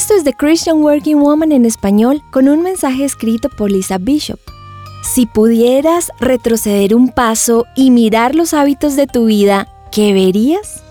Esto es The Christian Working Woman en español con un mensaje escrito por Lisa Bishop. Si pudieras retroceder un paso y mirar los hábitos de tu vida, ¿qué verías?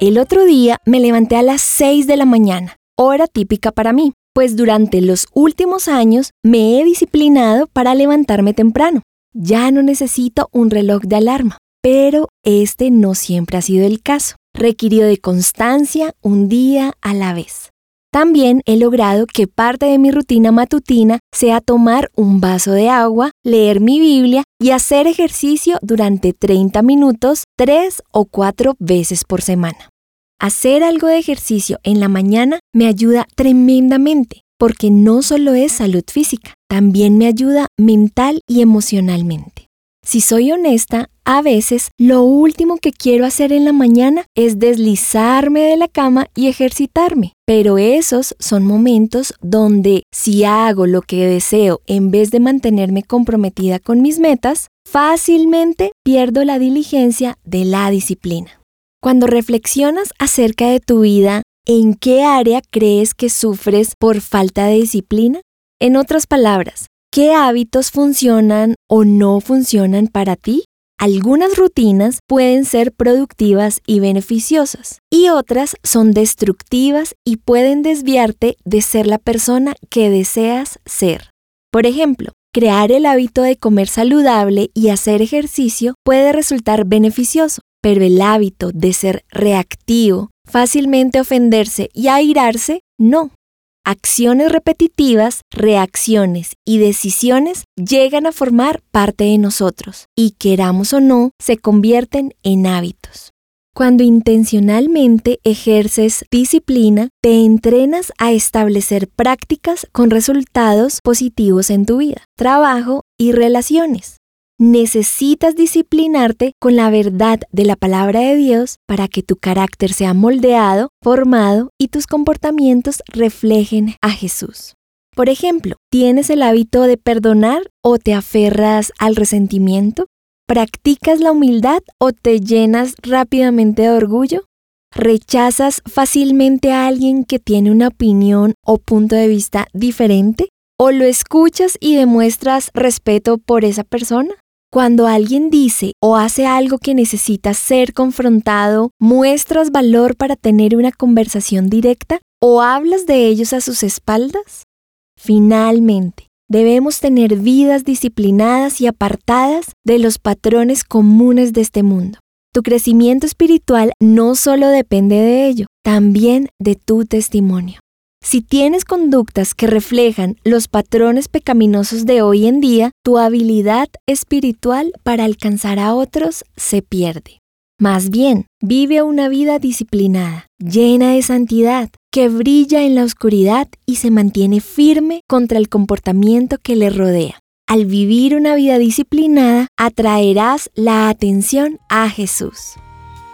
El otro día me levanté a las 6 de la mañana, hora típica para mí, pues durante los últimos años me he disciplinado para levantarme temprano. Ya no necesito un reloj de alarma, pero este no siempre ha sido el caso. Requirió de constancia un día a la vez. También he logrado que parte de mi rutina matutina sea tomar un vaso de agua, leer mi Biblia y hacer ejercicio durante 30 minutos tres o cuatro veces por semana. Hacer algo de ejercicio en la mañana me ayuda tremendamente porque no solo es salud física, también me ayuda mental y emocionalmente. Si soy honesta, a veces lo último que quiero hacer en la mañana es deslizarme de la cama y ejercitarme. Pero esos son momentos donde si hago lo que deseo en vez de mantenerme comprometida con mis metas, fácilmente pierdo la diligencia de la disciplina. Cuando reflexionas acerca de tu vida, ¿en qué área crees que sufres por falta de disciplina? En otras palabras, ¿Qué hábitos funcionan o no funcionan para ti? Algunas rutinas pueden ser productivas y beneficiosas y otras son destructivas y pueden desviarte de ser la persona que deseas ser. Por ejemplo, crear el hábito de comer saludable y hacer ejercicio puede resultar beneficioso, pero el hábito de ser reactivo, fácilmente ofenderse y airarse, no. Acciones repetitivas, reacciones y decisiones llegan a formar parte de nosotros y queramos o no, se convierten en hábitos. Cuando intencionalmente ejerces disciplina, te entrenas a establecer prácticas con resultados positivos en tu vida, trabajo y relaciones necesitas disciplinarte con la verdad de la palabra de Dios para que tu carácter sea moldeado, formado y tus comportamientos reflejen a Jesús. Por ejemplo, ¿tienes el hábito de perdonar o te aferras al resentimiento? ¿Practicas la humildad o te llenas rápidamente de orgullo? ¿Rechazas fácilmente a alguien que tiene una opinión o punto de vista diferente? ¿O lo escuchas y demuestras respeto por esa persona? Cuando alguien dice o hace algo que necesita ser confrontado, ¿muestras valor para tener una conversación directa o hablas de ellos a sus espaldas? Finalmente, debemos tener vidas disciplinadas y apartadas de los patrones comunes de este mundo. Tu crecimiento espiritual no solo depende de ello, también de tu testimonio. Si tienes conductas que reflejan los patrones pecaminosos de hoy en día, tu habilidad espiritual para alcanzar a otros se pierde. Más bien, vive una vida disciplinada, llena de santidad, que brilla en la oscuridad y se mantiene firme contra el comportamiento que le rodea. Al vivir una vida disciplinada, atraerás la atención a Jesús.